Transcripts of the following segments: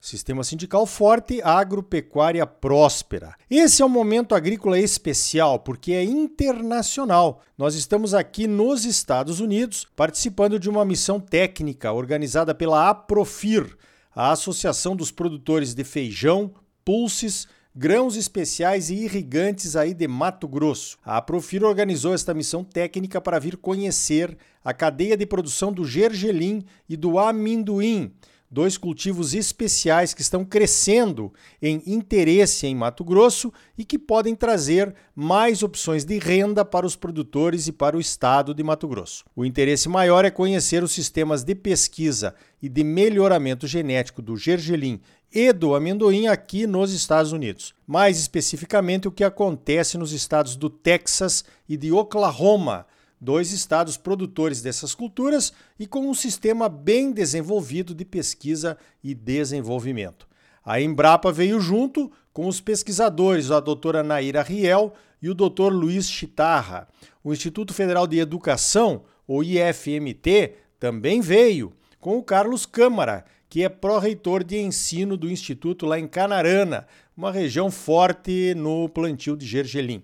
Sistema sindical forte, agropecuária próspera. Esse é um momento agrícola especial porque é internacional. Nós estamos aqui nos Estados Unidos participando de uma missão técnica organizada pela APROFIR, a Associação dos Produtores de Feijão, Pulses, grãos especiais e irrigantes aí de Mato Grosso. A APROFIR organizou esta missão técnica para vir conhecer a cadeia de produção do gergelim e do amendoim dois cultivos especiais que estão crescendo em interesse em Mato Grosso e que podem trazer mais opções de renda para os produtores e para o estado de Mato Grosso. O interesse maior é conhecer os sistemas de pesquisa e de melhoramento genético do gergelim e do amendoim aqui nos Estados Unidos. Mais especificamente, o que acontece nos estados do Texas e de Oklahoma dois estados produtores dessas culturas e com um sistema bem desenvolvido de pesquisa e desenvolvimento. A Embrapa veio junto com os pesquisadores, a doutora Naira Riel e o doutor Luiz Chitarra. O Instituto Federal de Educação, o IFMT, também veio, com o Carlos Câmara, que é pró-reitor de ensino do Instituto lá em Canarana, uma região forte no plantio de gergelim.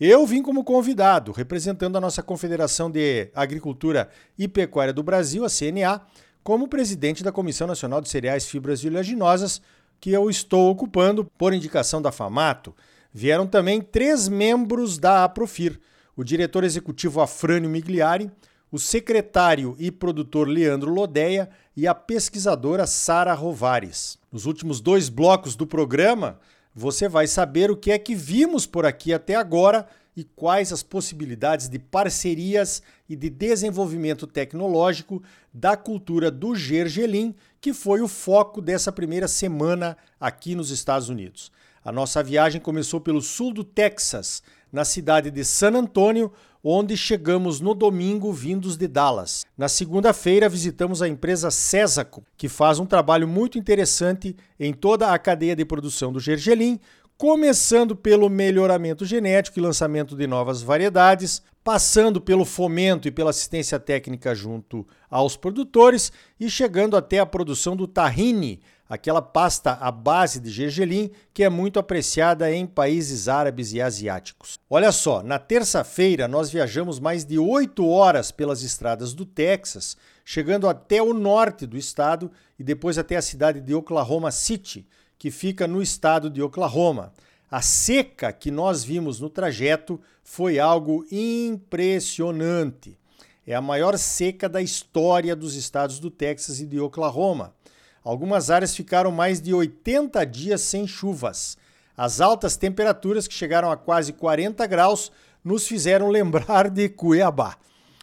Eu vim como convidado, representando a nossa Confederação de Agricultura e Pecuária do Brasil, a CNA, como presidente da Comissão Nacional de Cereais, Fibras e Oleaginosas, que eu estou ocupando por indicação da FAMATO. Vieram também três membros da APROFIR, o diretor executivo Afrânio Migliari, o secretário e produtor Leandro Lodeia e a pesquisadora Sara Rovares. Nos últimos dois blocos do programa, você vai saber o que é que vimos por aqui até agora e quais as possibilidades de parcerias e de desenvolvimento tecnológico da cultura do gergelim, que foi o foco dessa primeira semana aqui nos Estados Unidos. A nossa viagem começou pelo sul do Texas, na cidade de San Antônio, onde chegamos no domingo vindos de Dallas. Na segunda-feira visitamos a empresa Cesaco, que faz um trabalho muito interessante em toda a cadeia de produção do gergelim, começando pelo melhoramento genético e lançamento de novas variedades, passando pelo fomento e pela assistência técnica junto aos produtores e chegando até a produção do tahine, aquela pasta à base de gergelim que é muito apreciada em países árabes e asiáticos. Olha só, na terça-feira nós viajamos mais de oito horas pelas estradas do Texas, chegando até o norte do estado e depois até a cidade de Oklahoma City, que fica no estado de Oklahoma. A seca que nós vimos no trajeto foi algo impressionante. É a maior seca da história dos estados do Texas e de Oklahoma. Algumas áreas ficaram mais de 80 dias sem chuvas. As altas temperaturas, que chegaram a quase 40 graus, nos fizeram lembrar de Cuiabá.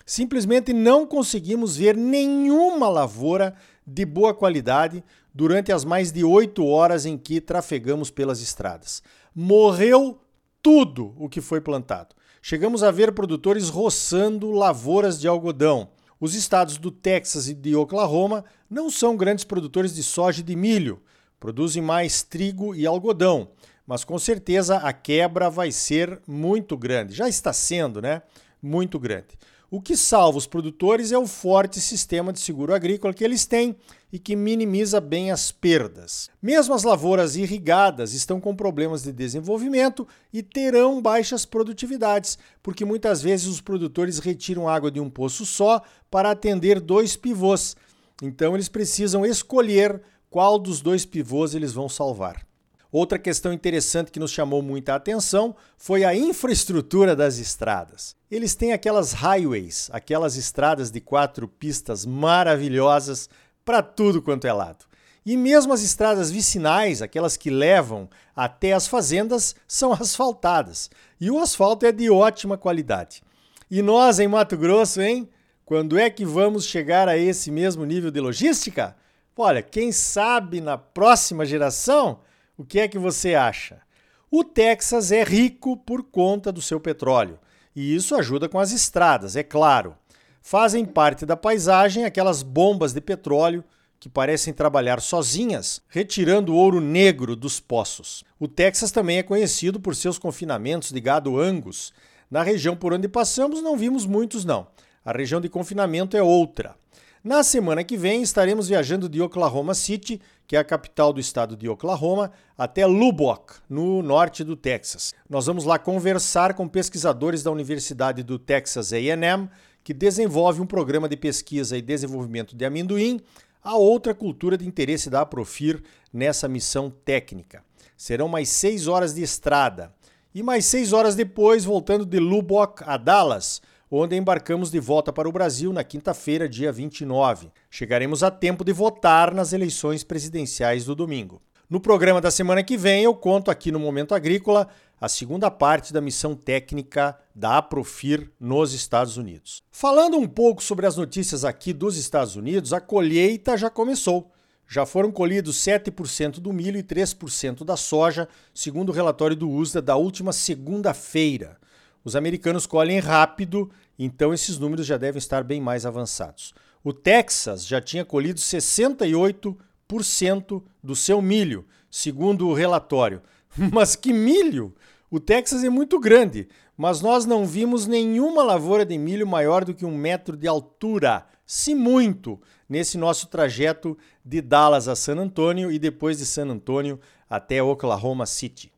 Simplesmente não conseguimos ver nenhuma lavoura de boa qualidade durante as mais de oito horas em que trafegamos pelas estradas. Morreu tudo o que foi plantado. Chegamos a ver produtores roçando lavouras de algodão. Os estados do Texas e de Oklahoma não são grandes produtores de soja e de milho, produzem mais trigo e algodão, mas com certeza a quebra vai ser muito grande. Já está sendo, né? Muito grande. O que salva os produtores é o forte sistema de seguro agrícola que eles têm e que minimiza bem as perdas. Mesmo as lavouras irrigadas estão com problemas de desenvolvimento e terão baixas produtividades, porque muitas vezes os produtores retiram água de um poço só para atender dois pivôs. Então eles precisam escolher qual dos dois pivôs eles vão salvar. Outra questão interessante que nos chamou muita atenção foi a infraestrutura das estradas. Eles têm aquelas highways, aquelas estradas de quatro pistas maravilhosas para tudo quanto é lado. E mesmo as estradas vicinais, aquelas que levam até as fazendas, são asfaltadas. E o asfalto é de ótima qualidade. E nós em Mato Grosso, hein? Quando é que vamos chegar a esse mesmo nível de logística? Olha, quem sabe na próxima geração o que é que você acha? O Texas é rico por conta do seu petróleo, e isso ajuda com as estradas, é claro. fazem parte da paisagem aquelas bombas de petróleo que parecem trabalhar sozinhas, retirando ouro negro dos poços. O Texas também é conhecido por seus confinamentos de gado Angus. Na região por onde passamos, não vimos muitos, não. A região de confinamento é outra. Na semana que vem, estaremos viajando de Oklahoma City, que é a capital do estado de Oklahoma, até Lubbock, no norte do Texas. Nós vamos lá conversar com pesquisadores da Universidade do Texas AM, que desenvolve um programa de pesquisa e desenvolvimento de amendoim a outra cultura de interesse da Aprofir nessa missão técnica. Serão mais seis horas de estrada. E mais seis horas depois, voltando de Lubbock a Dallas, onde embarcamos de volta para o Brasil na quinta-feira, dia 29. Chegaremos a tempo de votar nas eleições presidenciais do domingo. No programa da semana que vem, eu conto aqui no Momento Agrícola a segunda parte da missão técnica da Aprofir nos Estados Unidos. Falando um pouco sobre as notícias aqui dos Estados Unidos, a colheita já começou. Já foram colhidos 7% do milho e 3% da soja, segundo o relatório do USDA da última segunda-feira. Os americanos colhem rápido, então esses números já devem estar bem mais avançados. O Texas já tinha colhido 68% do seu milho, segundo o relatório. Mas que milho! O Texas é muito grande, mas nós não vimos nenhuma lavoura de milho maior do que um metro de altura, se muito, nesse nosso trajeto de Dallas a San Antonio e depois de San Antonio até Oklahoma City.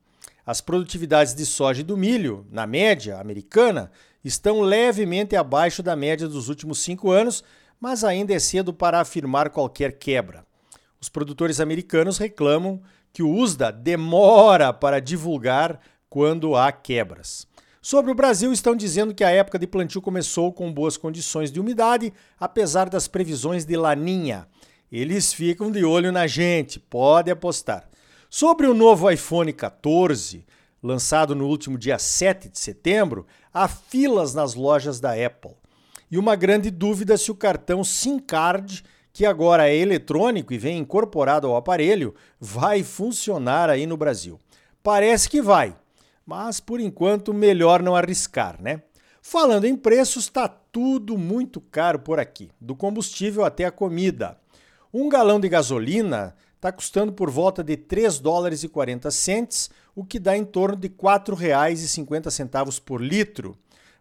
As produtividades de soja e do milho, na média americana, estão levemente abaixo da média dos últimos cinco anos, mas ainda é cedo para afirmar qualquer quebra. Os produtores americanos reclamam que o USDA demora para divulgar quando há quebras. Sobre o Brasil, estão dizendo que a época de plantio começou com boas condições de umidade, apesar das previsões de laninha. Eles ficam de olho na gente, pode apostar. Sobre o novo iPhone 14, lançado no último dia 7 de setembro, há filas nas lojas da Apple. E uma grande dúvida se o cartão SIM Card que agora é eletrônico e vem incorporado ao aparelho, vai funcionar aí no Brasil. Parece que vai, mas por enquanto melhor não arriscar, né? Falando em preços, está tudo muito caro por aqui, do combustível até a comida. Um galão de gasolina está custando por volta de 3 dólares e 40 centes, o que dá em torno de R$ 4,50 por litro.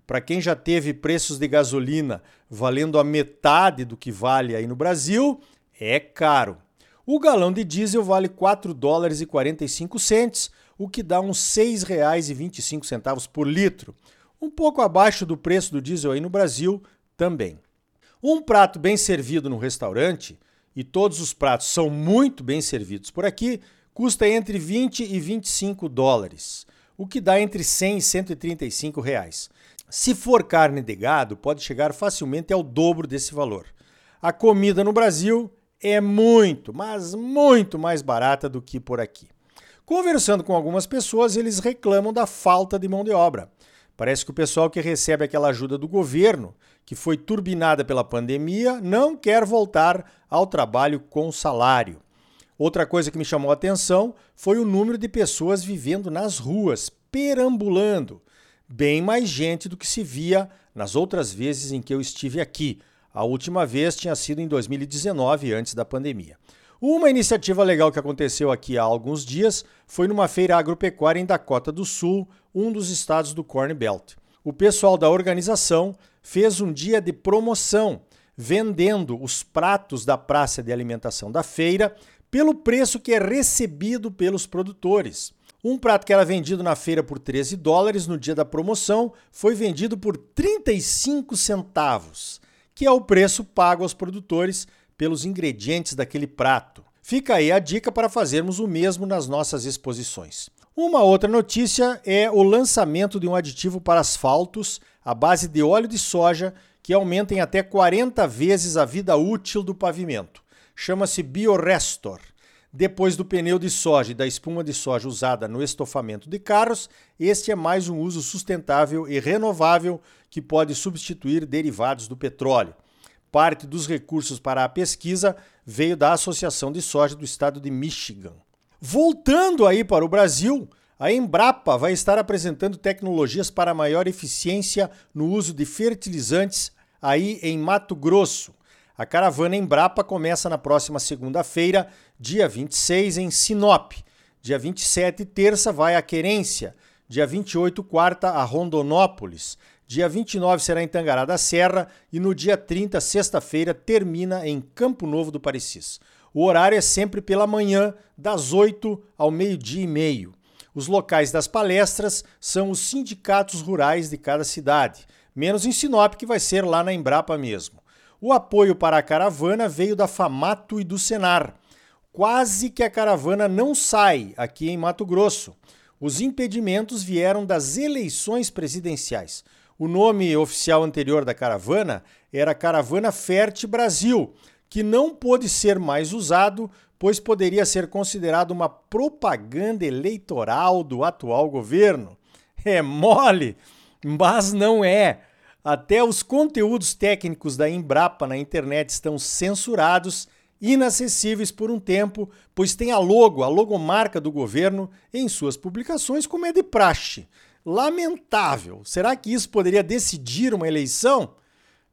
Para quem já teve preços de gasolina valendo a metade do que vale aí no Brasil, é caro. O galão de diesel vale 4 dólares e 45 centes, o que dá uns R$ 6,25 por litro, um pouco abaixo do preço do diesel aí no Brasil também. Um prato bem servido no restaurante, e todos os pratos são muito bem servidos por aqui, custa entre 20 e 25 dólares, o que dá entre 100 e 135 reais. Se for carne de gado, pode chegar facilmente ao dobro desse valor. A comida no Brasil é muito, mas muito mais barata do que por aqui. Conversando com algumas pessoas, eles reclamam da falta de mão de obra. Parece que o pessoal que recebe aquela ajuda do governo, que foi turbinada pela pandemia, não quer voltar ao trabalho com salário. Outra coisa que me chamou a atenção foi o número de pessoas vivendo nas ruas, perambulando bem mais gente do que se via nas outras vezes em que eu estive aqui. A última vez tinha sido em 2019, antes da pandemia. Uma iniciativa legal que aconteceu aqui há alguns dias foi numa feira agropecuária em Dakota do Sul, um dos estados do Corn Belt. O pessoal da organização fez um dia de promoção, vendendo os pratos da praça de alimentação da feira pelo preço que é recebido pelos produtores. Um prato que era vendido na feira por 13 dólares no dia da promoção foi vendido por 35 centavos, que é o preço pago aos produtores pelos ingredientes daquele prato. Fica aí a dica para fazermos o mesmo nas nossas exposições. Uma outra notícia é o lançamento de um aditivo para asfaltos à base de óleo de soja que aumenta em até 40 vezes a vida útil do pavimento. Chama-se Biorestor. Depois do pneu de soja e da espuma de soja usada no estofamento de carros, este é mais um uso sustentável e renovável que pode substituir derivados do petróleo. Parte dos recursos para a pesquisa veio da Associação de Soja do Estado de Michigan. Voltando aí para o Brasil, a Embrapa vai estar apresentando tecnologias para maior eficiência no uso de fertilizantes aí em Mato Grosso. A caravana Embrapa começa na próxima segunda-feira, dia 26, em Sinop. Dia 27, terça, vai a Querência. Dia 28, quarta, a Rondonópolis. Dia 29 será em Tangará da Serra e no dia 30, sexta-feira, termina em Campo Novo do Parecis. O horário é sempre pela manhã, das 8 ao meio-dia e meio. Os locais das palestras são os sindicatos rurais de cada cidade, menos em Sinop, que vai ser lá na Embrapa mesmo. O apoio para a caravana veio da Famato e do Senar. Quase que a caravana não sai aqui em Mato Grosso. Os impedimentos vieram das eleições presidenciais. O nome oficial anterior da caravana era Caravana Ferte Brasil, que não pôde ser mais usado, pois poderia ser considerado uma propaganda eleitoral do atual governo. É mole, mas não é. Até os conteúdos técnicos da Embrapa na internet estão censurados, inacessíveis por um tempo, pois tem a logo, a logomarca do governo em suas publicações, como é de praxe. Lamentável. Será que isso poderia decidir uma eleição?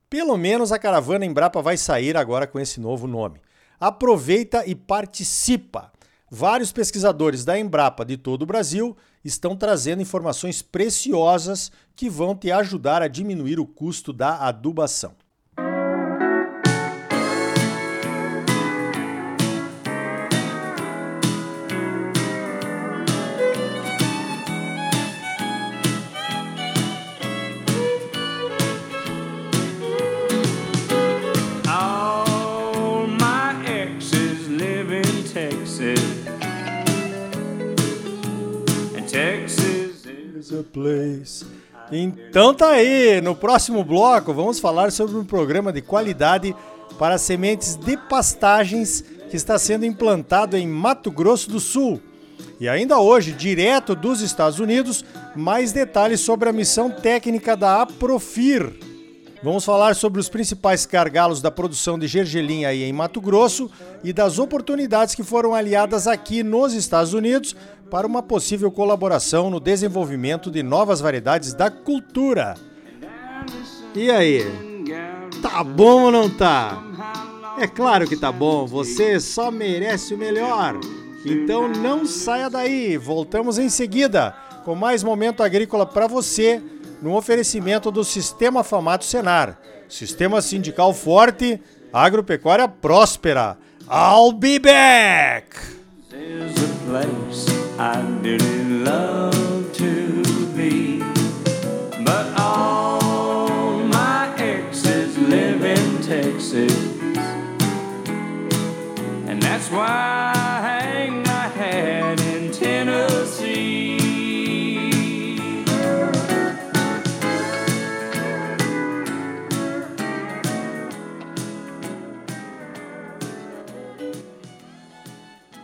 Pelo menos a caravana Embrapa vai sair agora com esse novo nome. Aproveita e participa. Vários pesquisadores da Embrapa de todo o Brasil estão trazendo informações preciosas que vão te ajudar a diminuir o custo da adubação. Place. Então tá aí, no próximo bloco vamos falar sobre um programa de qualidade para sementes de pastagens que está sendo implantado em Mato Grosso do Sul. E ainda hoje, direto dos Estados Unidos, mais detalhes sobre a missão técnica da Aprofir. Vamos falar sobre os principais gargalos da produção de gergelim aí em Mato Grosso e das oportunidades que foram aliadas aqui nos Estados Unidos para uma possível colaboração no desenvolvimento de novas variedades da cultura. E aí? Tá bom ou não tá? É claro que tá bom, você só merece o melhor. Então não saia daí, voltamos em seguida com mais momento agrícola para você no oferecimento do Sistema Famato Senar. Sistema sindical forte, agropecuária próspera. I'll be back! I really love